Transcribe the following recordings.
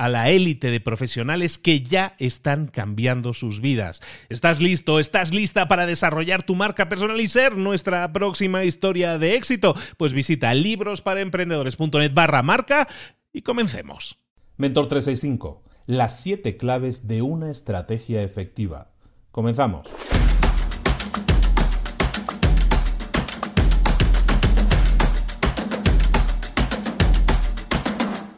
a la élite de profesionales que ya están cambiando sus vidas. ¿Estás listo? ¿Estás lista para desarrollar tu marca personal y ser nuestra próxima historia de éxito? Pues visita librosparaemprendedores.net barra marca y comencemos. Mentor 365, las siete claves de una estrategia efectiva. Comenzamos.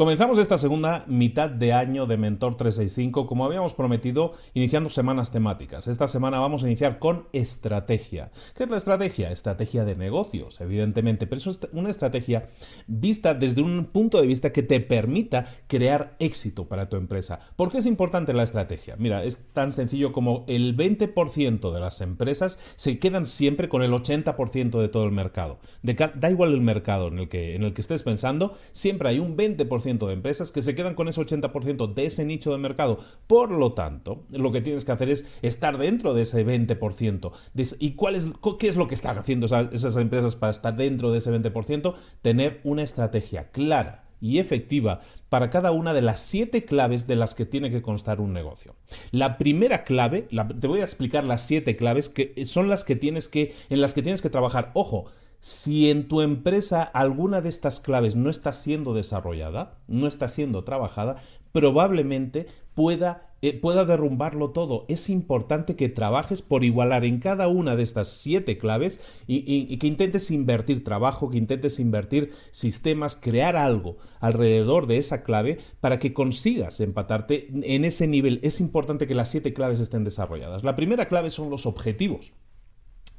Comenzamos esta segunda mitad de año de Mentor 365, como habíamos prometido, iniciando semanas temáticas. Esta semana vamos a iniciar con estrategia. ¿Qué es la estrategia? Estrategia de negocios, evidentemente, pero eso es una estrategia vista desde un punto de vista que te permita crear éxito para tu empresa. ¿Por qué es importante la estrategia? Mira, es tan sencillo como el 20% de las empresas se quedan siempre con el 80% de todo el mercado. da igual el mercado en el, que, en el que estés pensando, siempre hay un 20% de empresas que se quedan con ese 80% de ese nicho de mercado. Por lo tanto, lo que tienes que hacer es estar dentro de ese 20%. ¿Y cuál es, qué es lo que están haciendo esas empresas para estar dentro de ese 20%? Tener una estrategia clara y efectiva para cada una de las siete claves de las que tiene que constar un negocio. La primera clave, te voy a explicar las siete claves que son las que tienes que, en las que tienes que trabajar. Ojo, si en tu empresa alguna de estas claves no está siendo desarrollada, no está siendo trabajada, probablemente pueda, eh, pueda derrumbarlo todo. Es importante que trabajes por igualar en cada una de estas siete claves y, que intentes invertir trabajo, que intentes invertir sistemas, crear algo alrededor de esa clave para que consigas empatarte en ese nivel. Es importante que las siete claves estén desarrolladas. La primera clave son los objetivos.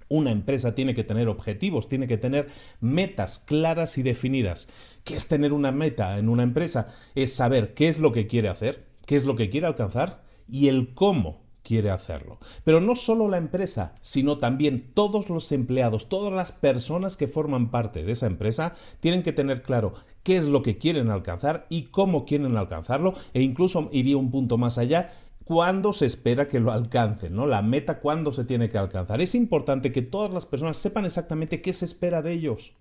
Una empresa tiene que tener objetivos, tiene que tener metas claras y definidas. ¿Qué es tener una meta en una empresa? Es saber qué es lo que quiere hacer, qué es lo que quiere alcanzar y el cómo quiere hacerlo. Pero no solo la empresa, sino también todos los empleados, todas las personas que forman parte de esa empresa tienen que tener claro qué es lo que quieren alcanzar y cómo quieren alcanzarlo e incluso iría un punto más allá cuándo se espera que lo alcancen, ¿no? La meta cuándo se tiene que alcanzar. Es importante que todas las personas sepan exactamente qué se espera de ellos,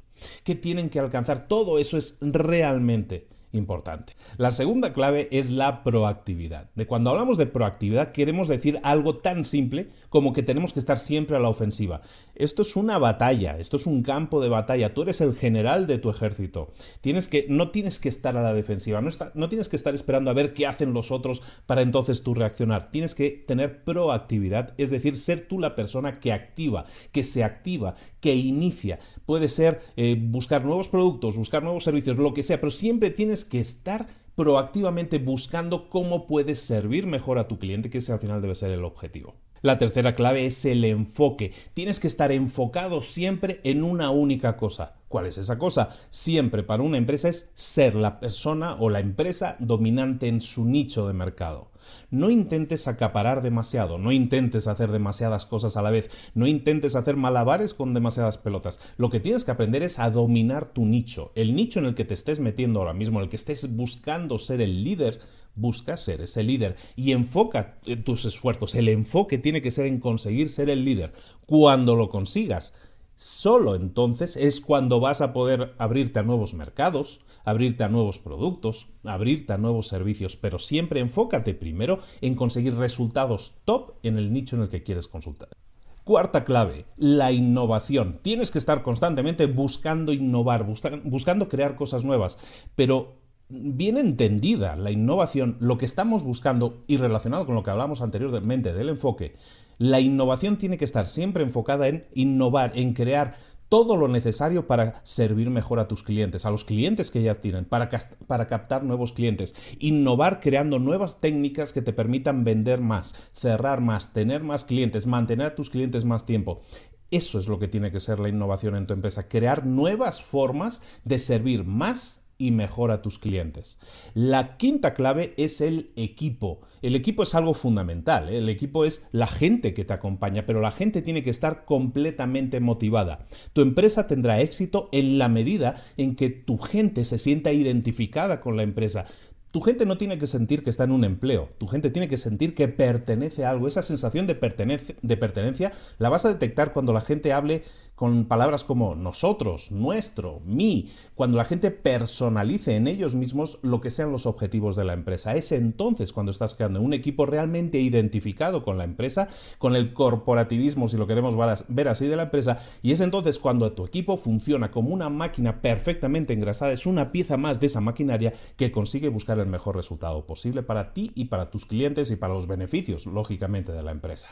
qué tienen que alcanzar. Todo eso es realmente importante. La segunda clave es la proactividad. De cuando hablamos de proactividad queremos decir algo tan simple como que tenemos que estar siempre a la ofensiva. Esto es una batalla, esto es un campo de batalla. Tú eres el general de tu ejército. Tienes que no tienes que estar a la defensiva, no, tienes que estar esperando a ver qué hacen los otros para entonces tú reaccionar. Tienes que tener proactividad, es decir, ser tú la persona que activa, que se activa, que inicia. Puede ser eh, buscar nuevos productos, buscar nuevos servicios, lo que sea, pero siempre tienes que estar proactivamente buscando cómo puedes servir mejor a tu cliente, que ese al final debe ser el objetivo. La tercera clave es el enfoque. Tienes que estar enfocado siempre en una única cosa. ¿Cuál es esa cosa? Siempre para una empresa es ser la persona o la empresa dominante en su nicho de mercado. No intentes acaparar demasiado, no intentes hacer demasiadas cosas a la vez, no intentes hacer malabares con demasiadas pelotas. Lo que tienes que aprender es a dominar tu nicho. El nicho en el que te estés metiendo ahora mismo, en el que estés buscando ser el líder, busca ser ese líder y enfoca tus esfuerzos. El enfoque tiene que ser en conseguir ser el líder. Cuando lo consigas, solo entonces es cuando vas a poder abrirte a nuevos mercados, abrirte a nuevos productos, abrirte a nuevos servicios, pero siempre enfócate primero en conseguir resultados top en el nicho en el que quieres consultar. Cuarta clave, la innovación. Tienes que estar constantemente buscando innovar, buscando crear cosas nuevas, pero bien entendida la innovación, lo que estamos buscando y relacionado con lo que hablamos anteriormente del enfoque, la innovación tiene que estar siempre enfocada en innovar, en crear todo lo necesario para servir mejor a tus clientes, a los clientes que ya tienen, para, para, captar nuevos clientes, innovar creando nuevas técnicas que te permitan vender más, cerrar más, tener más clientes, mantener a tus clientes más tiempo. Eso es lo que tiene que ser la innovación en tu empresa, crear nuevas formas de servir más y mejor a tus clientes. La quinta clave es el equipo. El equipo es algo fundamental, ¿eh? el equipo es la gente que te acompaña, pero la gente tiene que estar completamente motivada. Tu empresa tendrá éxito en la medida en que tu gente se sienta identificada con la empresa. Tu gente no tiene que sentir que está en un empleo, tu gente tiene que sentir que pertenece a algo. Esa sensación de pertenencia la vas a detectar cuando la gente hable con palabras como nosotros, nuestro, mí, cuando la gente personalice en ellos mismos lo que sean los objetivos de la empresa. Es entonces cuando estás creando un equipo realmente identificado con la empresa, con el corporativismo, si lo queremos ver así, de la empresa, y es entonces cuando tu equipo funciona como una máquina perfectamente engrasada, es una pieza más de esa maquinaria que consigue buscar el mejor resultado posible para ti y para tus clientes y para los beneficios, lógicamente, de la empresa.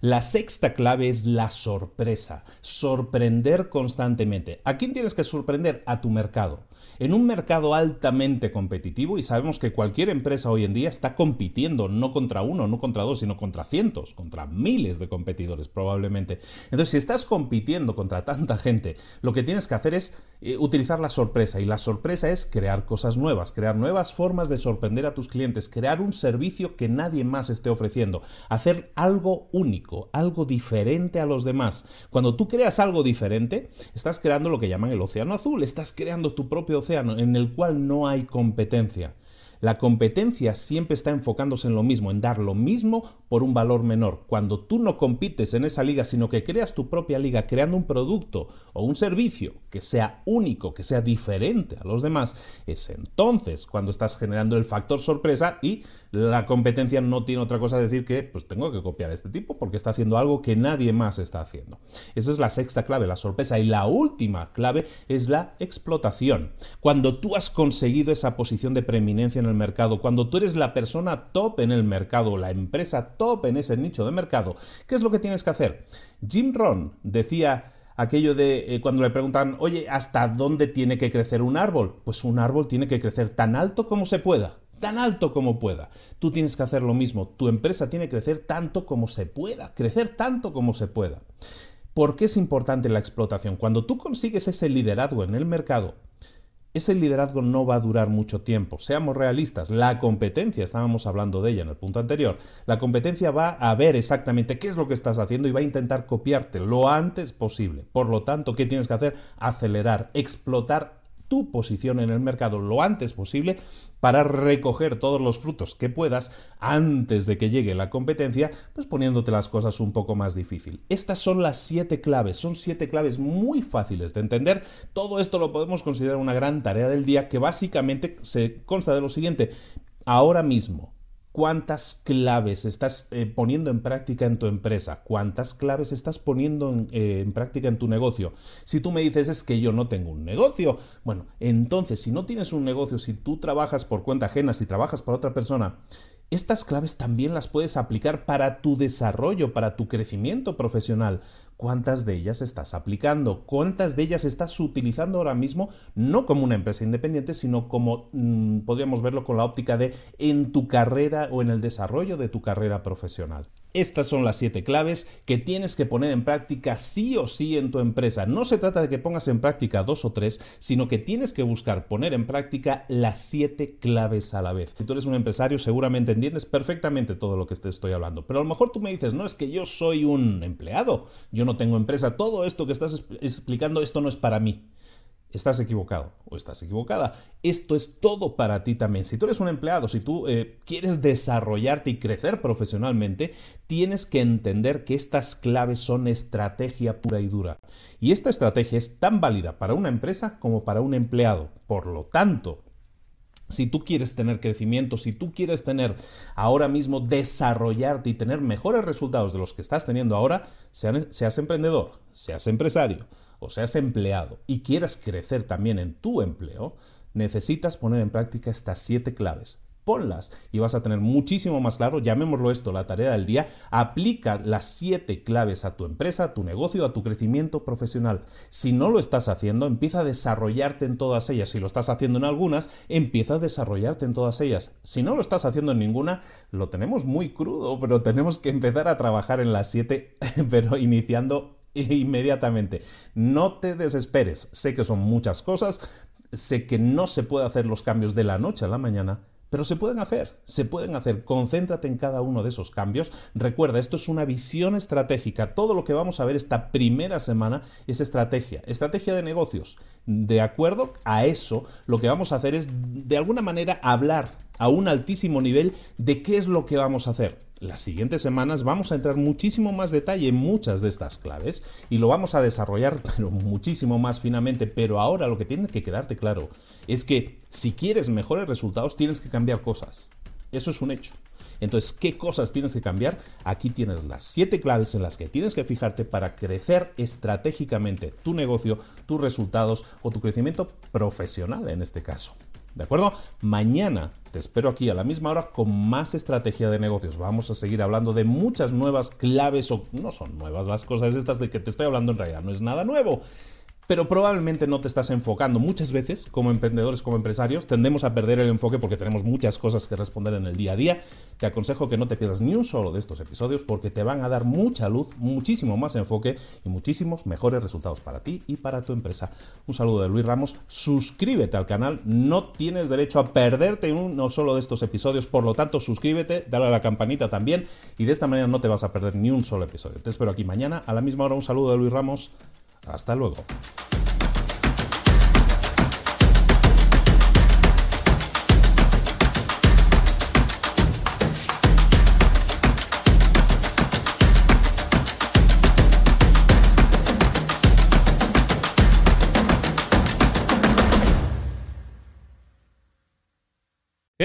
La sexta clave es la sorpresa, sorprender constantemente. ¿A quién tienes que sorprender? A tu mercado en un mercado altamente competitivo y sabemos que cualquier empresa hoy en día está compitiendo no contra uno, no contra dos, sino contra cientos, contra miles de competidores probablemente. Entonces, si estás compitiendo contra tanta gente, lo que tienes que hacer es eh, utilizar la sorpresa y la sorpresa es crear cosas nuevas, crear nuevas formas de sorprender a tus clientes, crear un servicio que nadie más esté ofreciendo, hacer algo único, algo diferente a los demás. Cuando tú creas algo diferente, estás creando lo que llaman el océano azul, estás creando tu propio océano en el cual no hay competencia. La competencia siempre está enfocándose en lo mismo, en dar lo mismo por un valor menor. Cuando tú no compites en esa liga, sino que creas tu propia liga creando un producto o un servicio que sea único, que sea diferente a los demás, es entonces cuando estás generando el factor sorpresa y la competencia no tiene otra cosa que decir que pues tengo que copiar a este tipo porque está haciendo algo que nadie más está haciendo. Esa es la sexta clave, la sorpresa. Y la última clave es la explotación. Cuando tú has conseguido esa posición de preeminencia en el mercado, cuando tú eres la persona top en el mercado, la empresa top en ese nicho de mercado, ¿qué es lo que tienes que hacer? Jim Ron decía aquello de eh, cuando le preguntan, oye, ¿hasta dónde tiene que crecer un árbol? Pues un árbol tiene que crecer tan alto como se pueda tan alto como pueda. Tú tienes que hacer lo mismo. Tu empresa tiene que crecer tanto como se pueda, crecer tanto como se pueda. ¿Por qué es importante la explotación? Cuando tú consigues ese liderazgo en el mercado, ese liderazgo no va a durar mucho tiempo. Seamos realistas, la competencia, estábamos hablando de ella en el punto anterior, la competencia va a ver exactamente qué es lo que estás haciendo y va a intentar copiarte lo antes posible. Por lo tanto, ¿qué tienes que hacer? Acelerar, explotar tu posición en el mercado lo antes posible para recoger todos los frutos que puedas antes de que llegue la competencia, pues poniéndote las cosas un poco más difícil. Estas son las siete claves, son siete claves muy fáciles de entender. Todo esto lo podemos considerar una gran tarea del día que básicamente se consta de lo siguiente. Ahora mismo, cuántas claves estás eh, poniendo en práctica en tu empresa, cuántas claves estás poniendo eh, en, práctica en tu negocio. Si tú me dices es que yo no tengo un negocio, bueno, entonces si no tienes un negocio, si tú trabajas por cuenta ajena, si trabajas para otra persona, estas claves también las puedes aplicar para tu desarrollo, para tu crecimiento profesional. ¿Cuántas de ellas estás aplicando? ¿Cuántas de ellas estás utilizando ahora mismo no como una empresa independiente, sino como mm, podríamos verlo con la óptica de en tu carrera o en el desarrollo de tu carrera profesional? Estas son las siete claves que tienes que poner en práctica sí o sí en tu empresa. No se trata de que pongas en práctica dos o tres, sino que tienes que buscar poner en práctica las siete claves a la vez. Si tú eres un empresario, seguramente entiendes perfectamente todo lo que te estoy hablando. Pero a lo mejor tú me dices, no, es que yo soy un empleado, yo no tengo empresa, todo esto que estás explicando, esto no es para mí estás equivocado o estás equivocada. Esto es todo para ti también. Si tú eres un empleado, si tú eh, quieres desarrollarte y crecer profesionalmente, tienes que entender que estas claves son estrategia pura y dura. Y esta estrategia es tan válida para una empresa como para un empleado. Por lo tanto, si tú quieres tener crecimiento, si tú quieres tener ahora mismo desarrollarte y tener mejores resultados de los que estás teniendo ahora, seas emprendedor, seas empresario, o seas empleado y quieras crecer también en tu empleo, necesitas poner en práctica estas siete claves. Ponlas y vas a tener muchísimo más claro, llamémoslo esto la tarea del día, aplica las siete claves a tu empresa, a tu negocio, a tu crecimiento profesional. Si no lo estás haciendo, empieza a desarrollarte en todas ellas. Si lo estás haciendo en algunas, empieza a desarrollarte en todas ellas. Si no lo estás haciendo en ninguna, lo tenemos muy crudo, pero tenemos que empezar a trabajar en las siete, pero iniciando inmediatamente. No te desesperes. Sé que son muchas cosas, sé que no se puede hacer los cambios de la noche a la mañana, pero se pueden hacer, se pueden hacer. Concéntrate en cada uno de esos cambios. Recuerda, esto es una visión estratégica. Todo lo que vamos a ver esta primera semana es estrategia, estrategia de negocios. De acuerdo a eso, lo que vamos a hacer es, de alguna manera, hablar a un altísimo nivel de qué es lo que vamos a hacer las siguientes semanas vamos a entrar muchísimo más detalle en muchas de estas claves y lo vamos a desarrollar muchísimo más finamente. Pero ahora lo que tiene que quedarte claro es que si quieres mejores resultados tienes que cambiar cosas. Eso es un hecho. Entonces, ¿qué cosas tienes que cambiar? Aquí tienes las siete claves en las que tienes que fijarte para crecer estratégicamente tu negocio, tus resultados o tu crecimiento profesional en este caso. ¿De acuerdo? Mañana te espero aquí a la misma hora con más estrategia de negocios. Vamos a seguir hablando de muchas nuevas claves o no son nuevas las cosas estas de que te estoy hablando en realidad, no es nada nuevo pero probablemente no te estás enfocando. Muchas veces, como emprendedores, como empresarios, tendemos a perder el enfoque porque tenemos muchas cosas que responder en el día a día. Te aconsejo que no te pierdas ni un solo de estos episodios porque te van a dar mucha luz, muchísimo más enfoque y muchísimos mejores resultados para ti y para tu empresa. Un saludo de Luis Ramos. Suscríbete al canal. No tienes derecho a perderte uno solo de estos episodios. Por lo tanto, suscríbete, dale a la campanita también y de esta manera no te vas a perder ni un solo episodio. Te espero aquí mañana a la misma hora. Un saludo de Luis Ramos. Hasta luego.